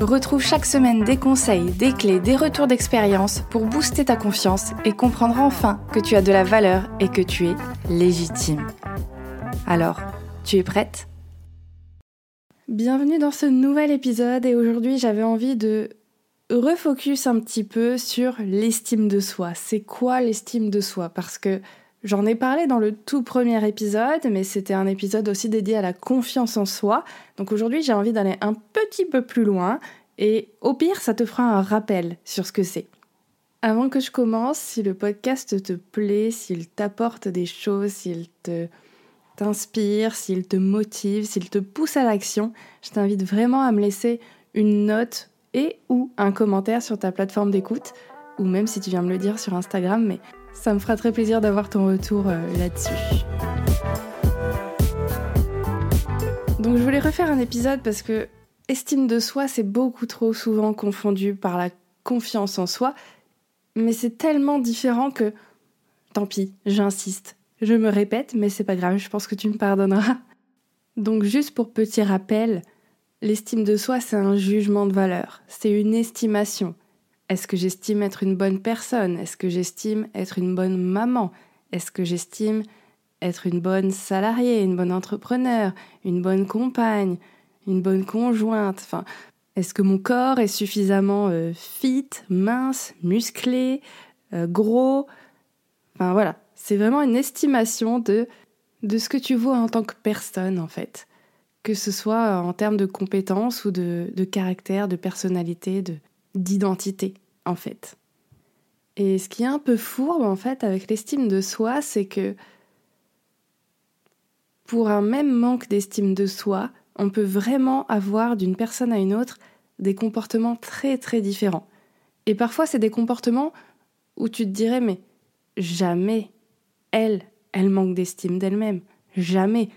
Retrouve chaque semaine des conseils, des clés, des retours d'expérience pour booster ta confiance et comprendre enfin que tu as de la valeur et que tu es légitime. Alors, tu es prête? Bienvenue dans ce nouvel épisode et aujourd'hui j'avais envie de refocus un petit peu sur l'estime de soi. C'est quoi l'estime de soi? Parce que j'en ai parlé dans le tout premier épisode, mais c'était un épisode aussi dédié à la confiance en soi. Donc aujourd'hui j'ai envie d'aller un petit peu plus loin et au pire ça te fera un rappel sur ce que c'est. Avant que je commence, si le podcast te plaît, s'il t'apporte des choses, s'il te t'inspire, s'il te motive, s'il te pousse à l'action, je t'invite vraiment à me laisser une note et ou un commentaire sur ta plateforme d'écoute, ou même si tu viens me le dire sur Instagram, mais ça me fera très plaisir d'avoir ton retour euh, là-dessus. Donc je voulais refaire un épisode parce que estime de soi, c'est beaucoup trop souvent confondu par la confiance en soi, mais c'est tellement différent que tant pis, j'insiste. Je me répète, mais c'est pas grave, je pense que tu me pardonneras. Donc juste pour petit rappel, L'estime de soi, c'est un jugement de valeur, c'est une estimation. Est-ce que j'estime être une bonne personne? Est-ce que j'estime être une bonne maman? Est-ce que j'estime être une bonne salariée, une bonne entrepreneur, une bonne compagne, une bonne conjointe. Enfin, est-ce que mon corps est suffisamment euh, fit, mince, musclé, euh, gros? Enfin voilà, c'est vraiment une estimation de de ce que tu vois en tant que personne en fait. Que ce soit en termes de compétences ou de, caractère, de personnalité, de, d'identité, en fait. Et ce qui est un peu fourbe, en fait, avec l'estime de soi, c'est que pour un même manque d'estime de soi, on peut vraiment avoir d'une personne à une autre des comportements très très différents. Et parfois, c'est des comportements où tu te dirais, mais jamais elle, elle manque d'estime d'elle-même. Jamais.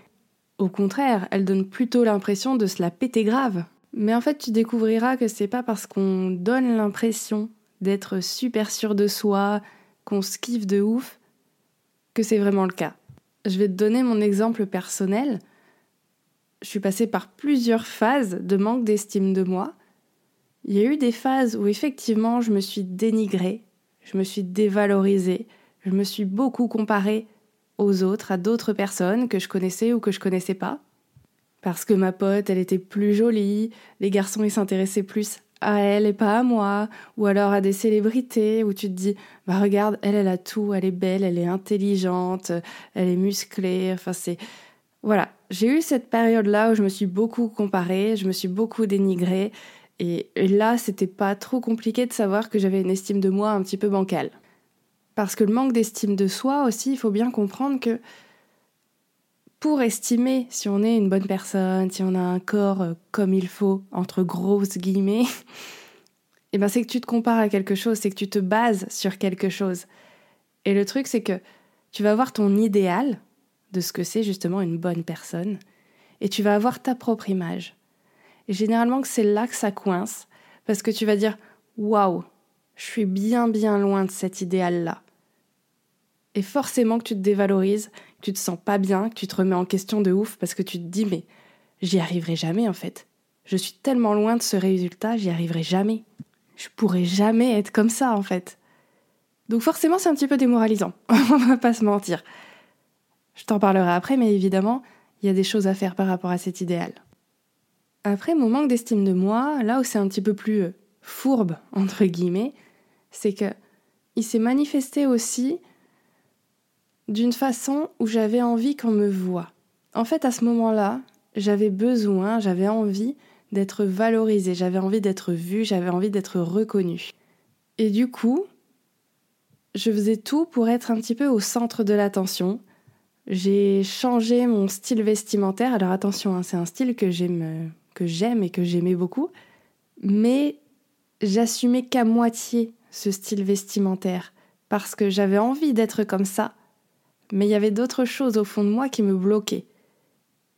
Au contraire, elle donne plutôt l'impression de se la péter grave. Mais en fait, tu découvriras que c'est pas parce qu'on donne l'impression d'être super sûr de soi, qu'on se kiffe de ouf, que c'est vraiment le cas. Je vais te donner mon exemple personnel. Je suis passée par plusieurs phases de manque d'estime de moi. Il y a eu des phases où effectivement je me suis dénigrée, je me suis dévalorisée, je me suis beaucoup comparée aux autres, à d'autres personnes que je connaissais ou que je connaissais pas. Parce que ma pote, elle était plus jolie, les garçons, ils s'intéressaient plus à elle et pas à moi, ou alors à des célébrités où tu te dis, bah regarde, elle, elle a tout, elle est belle, elle est intelligente, elle est musclée, enfin c'est... Voilà, j'ai eu cette période-là où je me suis beaucoup comparée, je me suis beaucoup dénigrée, et, là, c'était pas trop compliqué de savoir que j'avais une estime de moi un petit peu bancale. Parce que le manque d'estime de soi aussi, il faut bien comprendre que pour estimer si on est une bonne personne, si on a un corps euh, comme il faut, entre grosses guillemets, et eh ben c'est que tu te compares à quelque chose, c'est que tu te bases sur quelque chose. Et le truc, c'est que tu vas avoir ton idéal de ce que c'est justement une bonne personne, et tu vas avoir ta propre image. Et généralement, c'est là que ça coince, parce que tu vas dire Waouh, je suis bien bien loin de cet idéal-là. Et forcément que tu te dévalorises, que tu te sens pas bien, que tu te remets en question de ouf parce que tu te dis mais j'y arriverai jamais en fait. Je suis tellement loin de ce résultat, j'y arriverai jamais. Je pourrai jamais être comme ça en fait. Donc forcément c'est un petit peu démoralisant, on va pas se mentir. Je t'en parlerai après mais évidemment il y a des choses à faire par rapport à cet idéal. Après mon manque d'estime de moi, là où c'est un petit peu plus euh, fourbe entre guillemets, c'est que il s'est manifesté aussi d'une façon où j'avais envie qu'on me voie. En fait, à ce moment-là, j'avais besoin, j'avais envie d'être valorisée, j'avais envie d'être vue, j'avais envie d'être reconnue. Et du coup, je faisais tout pour être un petit peu au centre de l'attention. J'ai changé mon style vestimentaire. Alors attention, hein, c'est un style que j'aime, que j'aime et que j'aimais beaucoup, mais j'assumais qu'à moitié ce style vestimentaire parce que j'avais envie d'être comme ça, mais il y avait d'autres choses au fond de moi qui me bloquaient.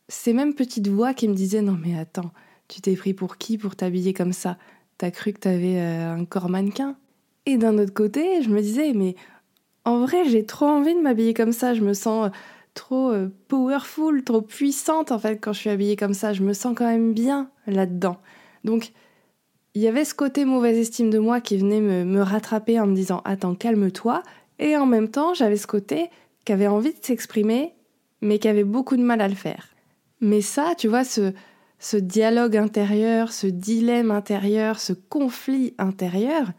Ces mêmes petites voix qui me disaient Non, mais attends, tu t'es pris pour qui pour t'habiller comme ça? T'as cru que t'avais euh, un corps mannequin? Et d'un autre côté, je me disais Mais en vrai, j'ai trop envie de m'habiller comme ça, je me sens trop euh, powerful, trop puissante en fait quand je suis habillée comme ça, je me sens quand même bien là-dedans. Donc, il y avait ce côté mauvaise estime de moi qui venait me, rattraper en me disant Attends, calme-toi. Et en même temps, j'avais ce côté qui avait envie de s'exprimer, mais qui avait beaucoup de mal à le faire. Mais ça, tu vois, ce, ce dialogue intérieur, ce dilemme intérieur, ce conflit intérieur,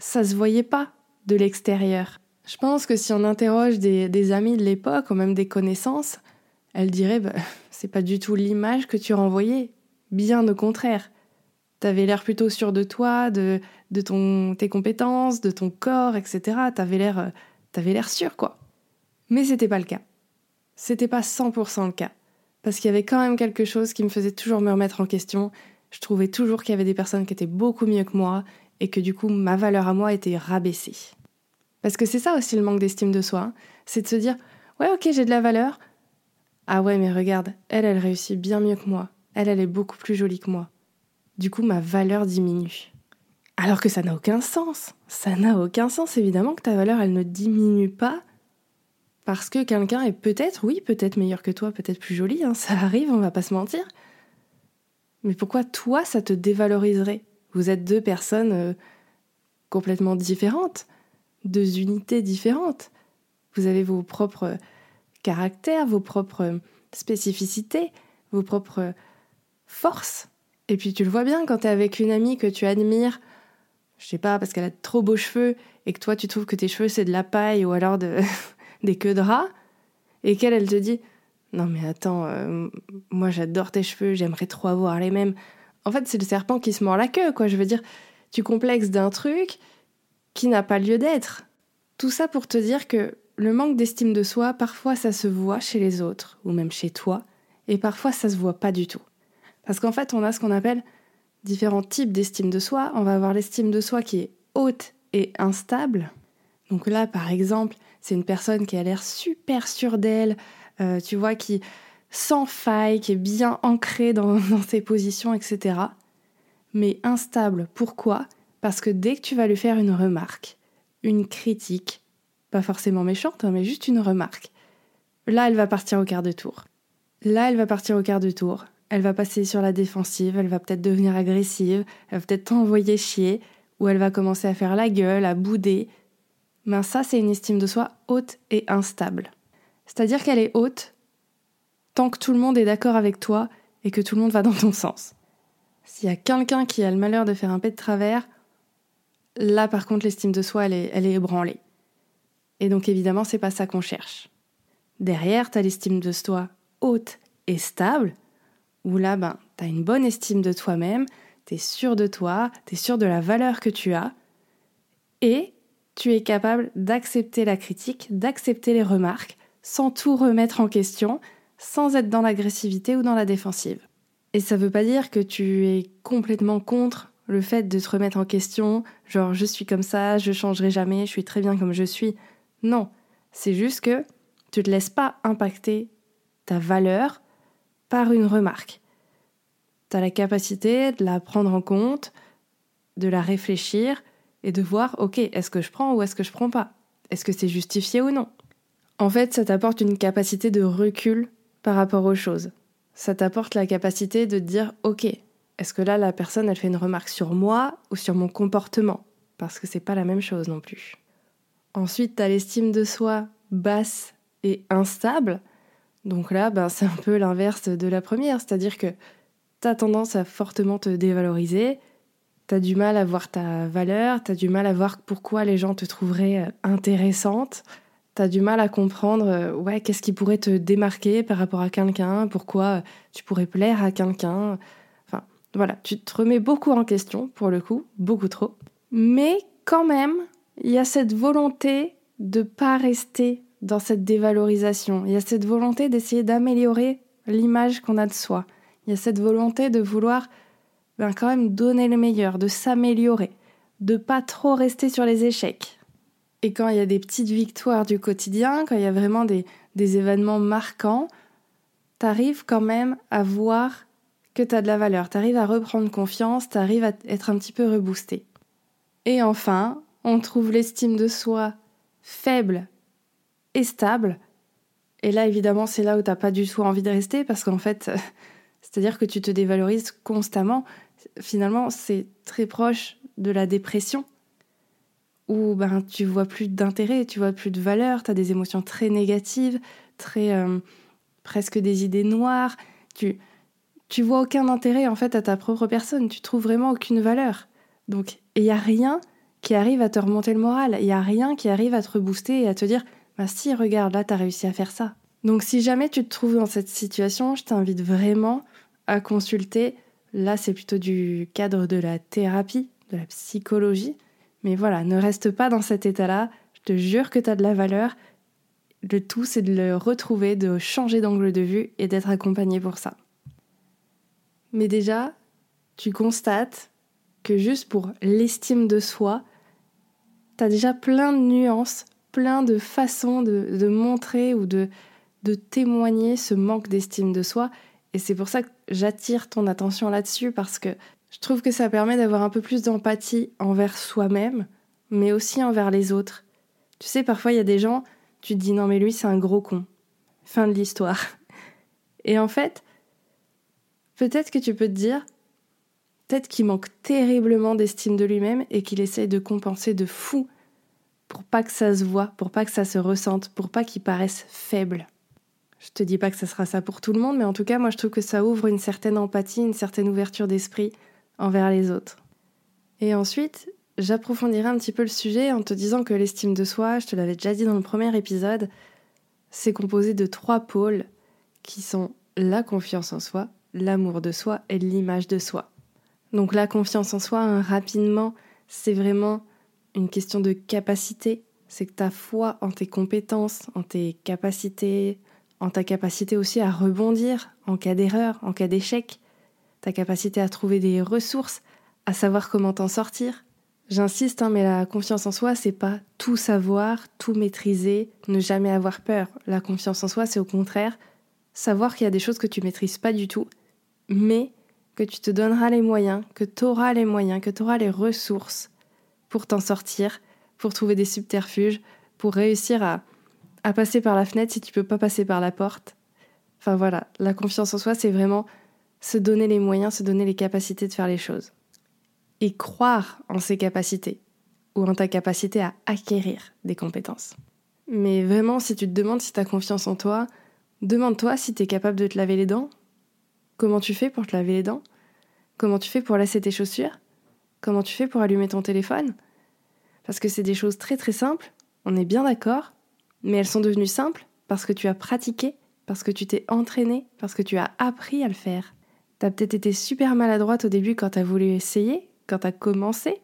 ça se voyait pas de l'extérieur. Je pense que si on interroge des, amis de l'époque ou même des connaissances, elles diraient bah, c'est pas du tout l'image que tu renvoyais, bien au contraire. T'avais l'air plutôt sûr de toi, de, tes compétences, de ton corps, etc. T'avais l'air, euh, t'avais l'air sûr, quoi. Mais c'était pas le cas. C'était pas 100% le cas. Parce qu'il y avait quand même quelque chose qui me faisait toujours me remettre en question. Je trouvais toujours qu'il y avait des personnes qui étaient beaucoup mieux que moi et que du coup ma valeur à moi était rabaissée. Parce que c'est ça aussi le manque d'estime de soi, c'est de se dire ouais ok j'ai de la valeur. Ah ouais mais regarde, elle elle réussit bien mieux que moi. Elle elle est beaucoup plus jolie que moi. Du coup ma valeur diminue. Alors que ça n'a aucun sens. Ça n'a aucun sens évidemment que ta valeur elle ne diminue pas parce que quelqu'un est peut-être, oui, peut-être meilleur que toi, peut-être plus joli, hein, ça arrive, on va pas se mentir. Mais pourquoi toi, ça te dévaloriserait? Vous êtes deux personnes euh, complètement différentes, deux unités différentes. Vous avez vos propres caractères, vos propres spécificités, vos propres forces. Et puis tu le vois bien quand tu es avec une amie que tu admires, je sais pas, parce qu'elle a trop beaux cheveux et que toi tu trouves que tes cheveux c'est de la paille ou alors de des queues de rats, et qu'elle, elle te dit Non, mais attends, euh, moi j'adore tes cheveux, j'aimerais trop avoir les mêmes. En fait, c'est le serpent qui se mord la queue, quoi. Je veux dire, tu complexes d'un truc qui n'a pas lieu d'être. Tout ça pour te dire que le manque d'estime de soi, parfois ça se voit chez les autres, ou même chez toi, et parfois ça se voit pas du tout. Parce qu'en fait, on a ce qu'on appelle différents types d'estime de soi. On va avoir l'estime de soi qui est haute et instable. Donc là, par exemple, c'est une personne qui a l'air super sûre d'elle, euh, tu vois, qui sans faille, qui est bien ancrée dans, ses positions, etc. Mais instable. Pourquoi? Parce que dès que tu vas lui faire une remarque, une critique, pas forcément méchante, hein, mais juste une remarque, là, elle va partir au quart de tour. Là, elle va partir au quart de tour. Elle va passer sur la défensive, elle va peut-être devenir agressive, elle va peut-être t'envoyer chier, ou elle va commencer à faire la gueule, à bouder, ben ça c'est une estime de soi haute et instable. C'est-à-dire qu'elle est haute tant que tout le monde est d'accord avec toi et que tout le monde va dans ton sens. S'il y a quelqu'un qui a le malheur de faire un pet de travers, là par contre l'estime de soi elle est, elle est ébranlée. Et donc évidemment c'est pas ça qu'on cherche. Derrière, t'as l'estime de soi haute et stable, où là ben t'as une bonne estime de toi-même, t'es sûr de toi, t'es sûr de la valeur que tu as, et tu es capable d'accepter la critique, d'accepter les remarques, sans tout remettre en question, sans être dans l'agressivité ou dans la défensive. Et ça veut pas dire que tu es complètement contre le fait de te remettre en question, genre je suis comme ça, je changerai jamais, je suis très bien comme je suis. Non, c'est juste que tu te laisses pas impacter ta valeur par une remarque. Tu as la capacité de la prendre en compte, de la réfléchir et de voir, ok, est-ce que je prends ou est-ce que je prends pas? Est-ce que c'est justifié ou non? En fait, ça t'apporte une capacité de recul par rapport aux choses. Ça t'apporte la capacité de dire, ok, est-ce que là, la personne, elle fait une remarque sur moi ou sur mon comportement? Parce que c'est pas la même chose non plus. Ensuite, t'as l'estime de soi basse et instable. Donc là, ben, c'est un peu l'inverse de la première, c'est-à-dire que t'as tendance à fortement te dévaloriser, T'as du mal à voir ta valeur, t'as du mal à voir pourquoi les gens te trouveraient euh, intéressante, t'as du mal à comprendre euh, ouais, qu'est-ce qui pourrait te démarquer par rapport à quelqu'un, pourquoi euh, tu pourrais plaire à quelqu'un? Voilà, tu te remets beaucoup en question, pour le coup, beaucoup trop. Mais quand même, il y a cette volonté de pas rester dans cette dévalorisation. Il y a cette volonté d'essayer d'améliorer l'image qu'on a de soi. Il y a cette volonté de vouloir ben quand même donner le meilleur, de s'améliorer, de pas trop rester sur les échecs. Et quand il y a des petites victoires du quotidien, quand il y a vraiment des, des événements marquants, t'arrives quand même à voir que t'as de la valeur, t'arrives à reprendre confiance, t'arrives à être un petit peu reboosté. Et enfin, on trouve l'estime de soi faible et stable. Et là, évidemment, c'est là où t'as pas du tout envie de rester parce qu'en fait, c'est-à-dire que tu te dévalorises constamment. Finalement, c'est très proche de la dépression où ben, tu vois plus d'intérêt, tu vois plus de valeur, tu as des émotions très négatives, très euh, presque des idées noires. Tu, tu vois aucun intérêt en fait à ta propre personne, tu trouves vraiment aucune valeur. Donc, il n'y a rien qui arrive à te remonter le moral, il n'y a rien qui arrive à te rebooster et à te dire Bah, si, regarde, là, tu as réussi à faire ça. Donc, si jamais tu te trouves dans cette situation, je t'invite vraiment à consulter. Là, c'est plutôt du cadre de la thérapie, de la psychologie. Mais voilà, ne reste pas dans cet état-là. Je te jure que tu as de la valeur. Le tout, c'est de le retrouver, de changer d'angle de vue et d'être accompagné pour ça. Mais déjà, tu constates que juste pour l'estime de soi, tu as déjà plein de nuances, plein de façons de, montrer ou de, de témoigner ce manque d'estime de soi. Et c'est pour ça que j'attire ton attention là-dessus parce que je trouve que ça permet d'avoir un peu plus d'empathie envers soi-même, mais aussi envers les autres. Tu sais, parfois il y a des gens, tu te dis non mais lui c'est un gros con. Fin de l'histoire. Et en fait, peut-être que tu peux te dire, peut-être qu'il manque terriblement d'estime de lui-même et qu'il essaye de compenser de fou pour pas que ça se voit, pour pas que ça se ressente, pour pas qu'il paraisse faible. Je te dis pas que ça sera ça pour tout le monde, mais en tout cas, moi je trouve que ça ouvre une certaine empathie, une certaine ouverture d'esprit envers les autres. Et ensuite, j'approfondirai un petit peu le sujet en te disant que l'estime de soi, je te l'avais déjà dit dans le premier épisode, c'est composé de trois pôles qui sont la confiance en soi, l'amour de soi et l'image de soi. Donc la confiance en soi, hein, rapidement, c'est vraiment une question de capacité. C'est que ta foi en tes compétences, en tes capacités, en ta capacité aussi à rebondir en cas d'erreur, en cas d'échec, ta capacité à trouver des ressources, à savoir comment t'en sortir. J'insiste, hein, mais la confiance en soi, c'est pas tout savoir, tout maîtriser, ne jamais avoir peur. La confiance en soi, c'est au contraire savoir qu'il y a des choses que tu maîtrises pas du tout, mais que tu te donneras les moyens, que tu auras les moyens, que tu auras les ressources pour t'en sortir, pour trouver des subterfuges, pour réussir à, à passer par la fenêtre si tu peux pas passer par la porte. Enfin voilà, la confiance en soi, c'est vraiment se donner les moyens, se donner les capacités de faire les choses. Et croire en ses capacités ou en ta capacité à acquérir des compétences. Mais vraiment, si tu te demandes si tu as confiance en toi, demande-toi si tu es capable de te laver les dents. Comment tu fais pour te laver les dents? Comment tu fais pour lasser tes chaussures? Comment tu fais pour allumer ton téléphone? Parce que c'est des choses très très simples, on est bien d'accord, mais elles sont devenues simples parce que tu as pratiqué, parce que tu t'es entraîné, parce que tu as appris à le faire. T'as peut-être été super maladroite au début quand t'as voulu essayer, quand t'as commencé.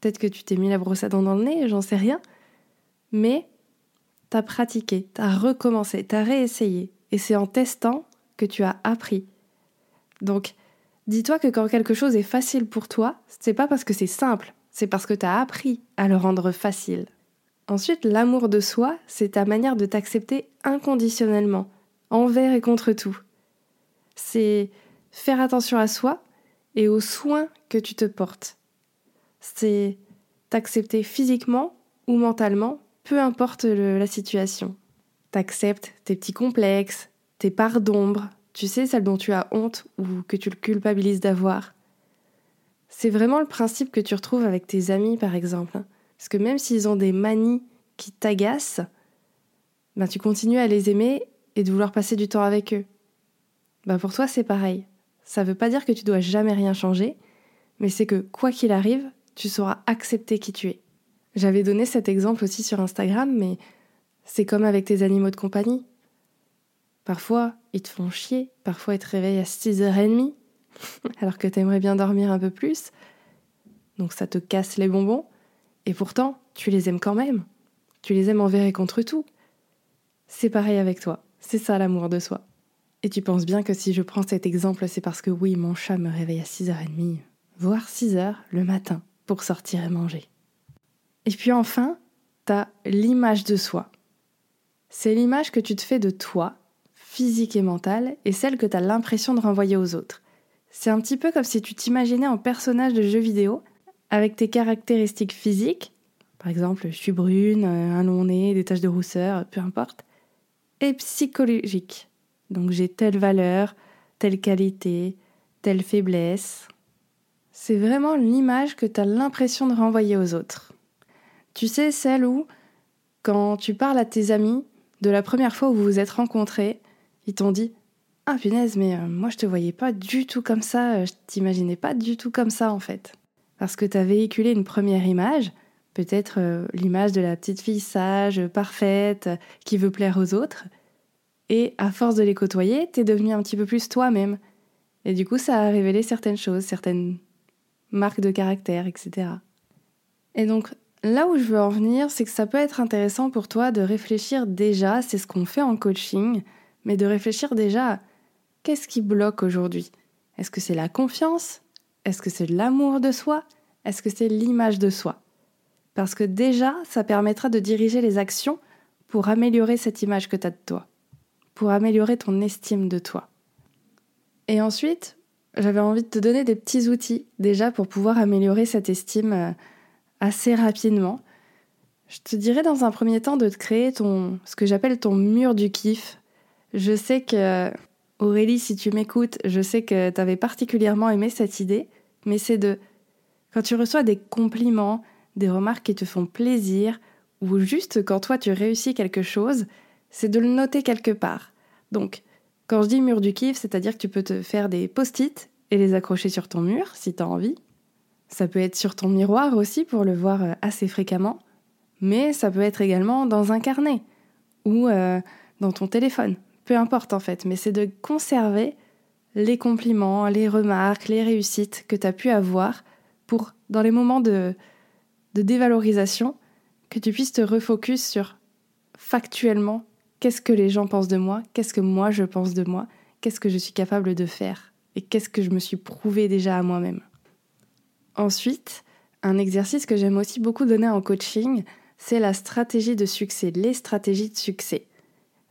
Peut-être que tu t'es mis la brosse à dents dans le nez, j'en sais rien. Mais t'as pratiqué, t'as recommencé, t'as réessayé. Et c'est en testant que tu as appris. Donc, dis-toi que quand quelque chose est facile pour toi, c'est pas parce que c'est simple, c'est parce que t'as appris à le rendre facile. Ensuite, l'amour de soi, c'est ta manière de t'accepter inconditionnellement, envers et contre tout. C'est faire attention à soi et aux soins que tu te portes. C'est t'accepter physiquement ou mentalement, peu importe la situation. T'acceptes tes petits complexes, tes parts d'ombre, tu sais, celles dont tu as honte ou que tu le culpabilises d'avoir. C'est vraiment le principe que tu retrouves avec tes amis, par exemple. Hein. Parce que même s'ils ont des manies qui t'agacent, ben tu continues à les aimer et de vouloir passer du temps avec eux. Ben pour toi, c'est pareil. Ça ne veut pas dire que tu dois jamais rien changer, mais c'est que quoi qu'il arrive, tu sauras accepter qui tu es. J'avais donné cet exemple aussi sur Instagram, mais c'est comme avec tes animaux de compagnie. Parfois, ils te font chier, parfois ils te réveillent à 6h30, alors que tu aimerais bien dormir un peu plus. Donc ça te casse les bonbons, et pourtant, tu les aimes quand même. Tu les aimes envers et contre tout. C'est pareil avec toi, c'est ça l'amour de soi. Et tu penses bien que si je prends cet exemple, c'est parce que oui, mon chat me réveille à 6h30, voire 6h le matin, pour sortir et manger. Et puis enfin, t'as l'image de soi. C'est l'image que tu te fais de toi, physique et mentale, et celle que tu as l'impression de renvoyer aux autres. C'est un petit peu comme si tu t'imaginais en personnage de jeu vidéo, avec tes caractéristiques physiques, par exemple, je suis brune, euh, un long nez, des taches de rousseur, peu importe, et psychologiques. Donc j'ai telle valeur, telle qualité, telle faiblesse. C'est vraiment l'image que tu as l'impression de renvoyer aux autres. Tu sais, celle où, quand tu parles à tes amis, de la première fois où vous vous êtes rencontrés, ils t'ont dit Ah punaise, mais euh, moi je te voyais pas du tout comme ça, euh, je t'imaginais pas du tout comme ça en fait. Parce que tu as véhiculé une première image, peut-être euh, l'image de la petite fille sage, parfaite, qui veut plaire aux autres, et à force de les côtoyer, t'es devenu un petit peu plus toi-même. Et du coup, ça a révélé certaines choses, certaines marques de caractère, etc. Et donc, là où je veux en venir, c'est que ça peut être intéressant pour toi de réfléchir déjà, c'est ce qu'on fait en coaching, mais de réfléchir déjà qu'est-ce qui bloque aujourd'hui? Est-ce que c'est la confiance? Est-ce que c'est l'amour de soi? Est-ce que c'est l'image de soi? Parce que déjà, ça permettra de diriger les actions pour améliorer cette image que tu as de toi, pour améliorer ton estime de toi. Et ensuite, j'avais envie de te donner des petits outils déjà pour pouvoir améliorer cette estime euh, assez rapidement. Je te dirais dans un premier temps de te créer ton, ce que j'appelle ton mur du kiff. Je sais que, Aurélie, si tu m'écoutes, je sais que tu avais particulièrement aimé cette idée, mais c'est de, quand tu reçois des compliments, des remarques qui te font plaisir, ou juste quand toi tu réussis quelque chose, c'est de le noter quelque part. Donc, quand je dis mur du kiff, c'est-à-dire que tu peux te faire des post-it et les accrocher sur ton mur si tu as envie. Ça peut être sur ton miroir aussi pour le voir euh, assez fréquemment, mais ça peut être également dans un carnet ou euh, dans ton téléphone. Peu importe en fait, mais c'est de conserver les compliments, les remarques, les réussites que tu as pu avoir pour, dans les moments de, de dévalorisation, que tu puisses te refocus sur factuellement qu'est-ce que les gens pensent de moi, qu'est-ce que moi je pense de moi, qu'est-ce que je suis capable de faire et qu'est-ce que je me suis prouvé déjà à moi-même. Ensuite, un exercice que j'aime aussi beaucoup donner en coaching, c'est la stratégie de succès, les stratégies de succès.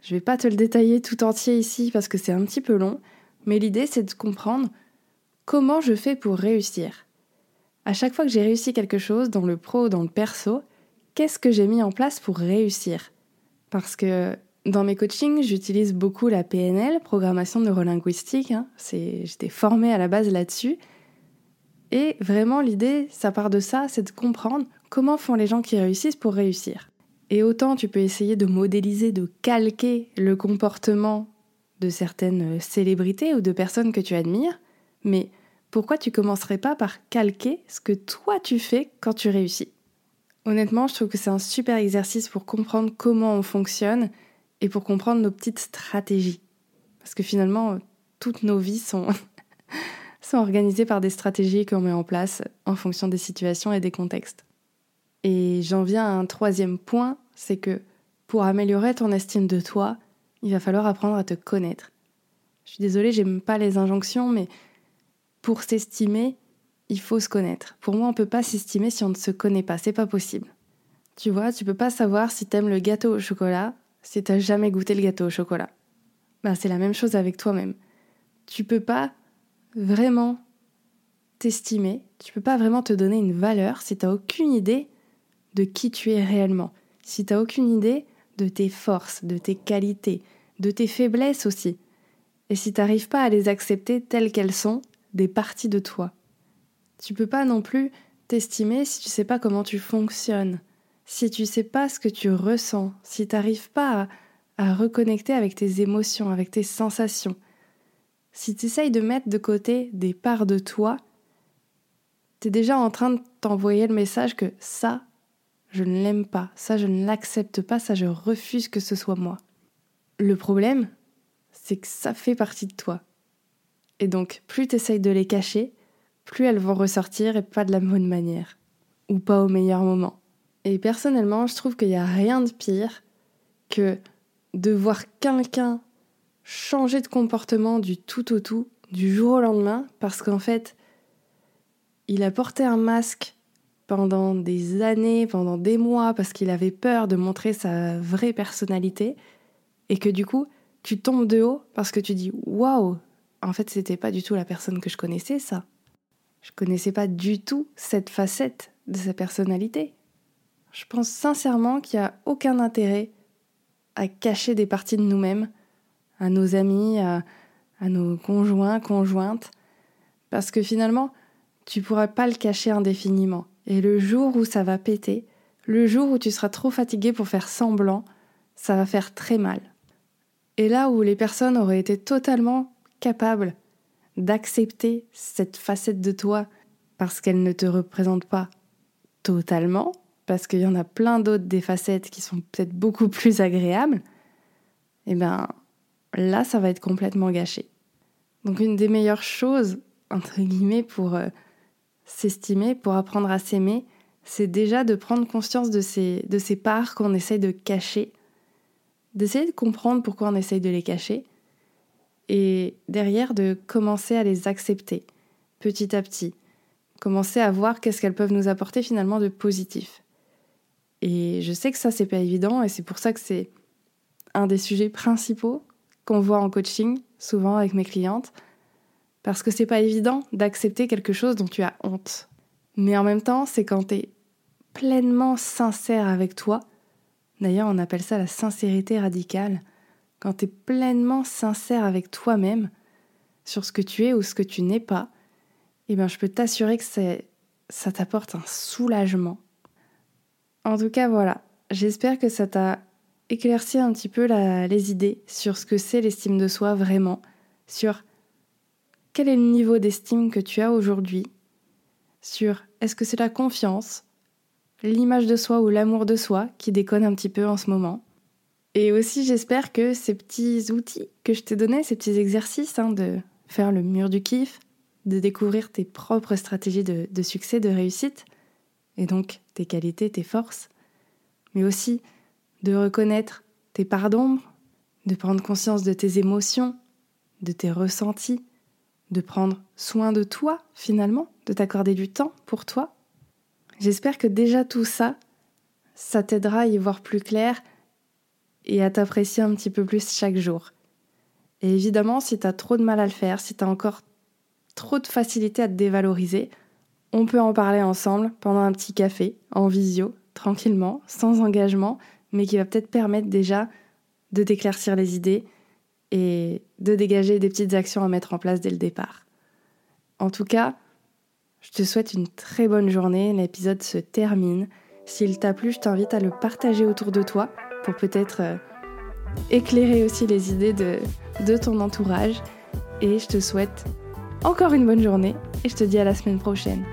Je ne vais pas te le détailler tout entier ici parce que c'est un petit peu long, mais l'idée c'est de comprendre comment je fais pour réussir. À chaque fois que j'ai réussi quelque chose, dans le pro ou dans le perso, qu'est-ce que j'ai mis en place pour réussir? Parce que dans mes coachings, j'utilise beaucoup la PNL, programmation neurolinguistique. Hein. J'étais formée à la base là-dessus. Et vraiment, l'idée, ça part de ça, c'est de comprendre comment font les gens qui réussissent pour réussir. Et autant tu peux essayer de modéliser, de calquer le comportement de certaines célébrités ou de personnes que tu admires, mais pourquoi tu commencerais pas par calquer ce que toi tu fais quand tu réussis? Honnêtement, je trouve que c'est un super exercice pour comprendre comment on fonctionne et pour comprendre nos petites stratégies. Parce que finalement, toutes nos vies sont, sont organisées par des stratégies qu'on met en place en fonction des situations et des contextes. Et j'en viens à un troisième point, c'est que pour améliorer ton estime de toi, il va falloir apprendre à te connaître. Je suis désolée, j'aime pas les injonctions, mais pour s'estimer, il faut se connaître. Pour moi, on peut pas s'estimer si on ne se connaît pas, c'est pas possible. Tu vois, tu peux pas savoir si t'aimes le gâteau au chocolat si t'as jamais goûté le gâteau au chocolat. Ben, c'est la même chose avec toi-même. Tu peux pas vraiment t'estimer, tu peux pas vraiment te donner une valeur si t'as aucune idée de qui tu es réellement, si t'as aucune idée de tes forces, de tes qualités, de tes faiblesses aussi, et si t'arrives pas à les accepter telles qu'elles sont, des parties de toi. Tu peux pas non plus t'estimer si tu sais pas comment tu fonctionnes, si tu sais pas ce que tu ressens, si tu n'arrives pas à, reconnecter avec tes émotions, avec tes sensations, si tu essayes de mettre de côté des parts de toi, tu es déjà en train de t'envoyer le message que ça, je ne l'aime pas, ça, je ne l'accepte pas, ça, je refuse que ce soit moi. Le problème, c'est que ça fait partie de toi. Et donc, plus tu essayes de les cacher, plus elles vont ressortir et pas de la bonne manière. Ou pas au meilleur moment. Et personnellement, je trouve qu'il n'y a rien de pire que de voir quelqu'un changer de comportement du tout au tout, du jour au lendemain, parce qu'en fait, il a porté un masque pendant des années, pendant des mois, parce qu'il avait peur de montrer sa vraie personnalité, et que du coup, tu tombes de haut parce que tu dis waouh, en fait, c'était pas du tout la personne que je connaissais, ça. Je connaissais pas du tout cette facette de sa personnalité. Je pense sincèrement qu'il n'y a aucun intérêt à cacher des parties de nous-mêmes à nos amis, à, à nos conjoints, conjointes, parce que finalement, tu pourras pas le cacher indéfiniment. Et le jour où ça va péter, le jour où tu seras trop fatigué pour faire semblant, ça va faire très mal. Et là où les personnes auraient été totalement capables d'accepter cette facette de toi parce qu'elle ne te représente pas totalement, parce qu'il y en a plein d'autres des facettes qui sont peut-être beaucoup plus agréables, eh bien là, ça va être complètement gâché. Donc une des meilleures choses, entre guillemets, pour euh, s'estimer, pour apprendre à s'aimer, c'est déjà de prendre conscience de ces, de ces parts qu'on essaye de cacher, d'essayer de comprendre pourquoi on essaye de les cacher, et derrière de commencer à les accepter petit à petit, commencer à voir qu'est-ce qu'elles peuvent nous apporter finalement de positif. Et je sais que ça, c'est pas évident, et c'est pour ça que c'est un des sujets principaux qu'on voit en coaching, souvent avec mes clientes, parce que c'est pas évident d'accepter quelque chose dont tu as honte. Mais en même temps, c'est quand tu es pleinement sincère avec toi. D'ailleurs, on appelle ça la sincérité radicale. Quand tu es pleinement sincère avec toi-même sur ce que tu es ou ce que tu n'es pas, eh bien, je peux t'assurer que ça t'apporte un soulagement. En tout cas, voilà. J'espère que ça t'a éclaircir un petit peu les idées sur ce que c'est l'estime de soi vraiment, sur quel est le niveau d'estime que tu as aujourd'hui, sur est-ce que c'est la confiance, l'image de soi ou l'amour de soi qui déconne un petit peu en ce moment? Et aussi j'espère que ces petits outils que je t'ai donnés, ces petits exercices hein, de faire le mur du kiff, de découvrir tes propres stratégies de succès, de réussite, et donc tes qualités, tes forces, mais aussi de reconnaître tes parts d'ombre, de prendre conscience de tes émotions, de tes ressentis, de prendre soin de toi finalement, de t'accorder du temps pour toi. J'espère que déjà tout ça, ça t'aidera à y voir plus clair et à t'apprécier un petit peu plus chaque jour. Et évidemment, si tu as trop de mal à le faire, si tu as encore trop de facilité à te dévaloriser, on peut en parler ensemble pendant un petit café, en visio, tranquillement, sans engagement, mais qui va peut-être permettre déjà de d'éclaircir les idées et de dégager des petites actions à mettre en place dès le départ. En tout cas, je te souhaite une très bonne journée. L'épisode se termine. S'il t'a plu, je t'invite à le partager autour de toi pour peut-être euh, éclairer aussi les idées de, de ton entourage. Et je te souhaite encore une bonne journée et je te dis à la semaine prochaine.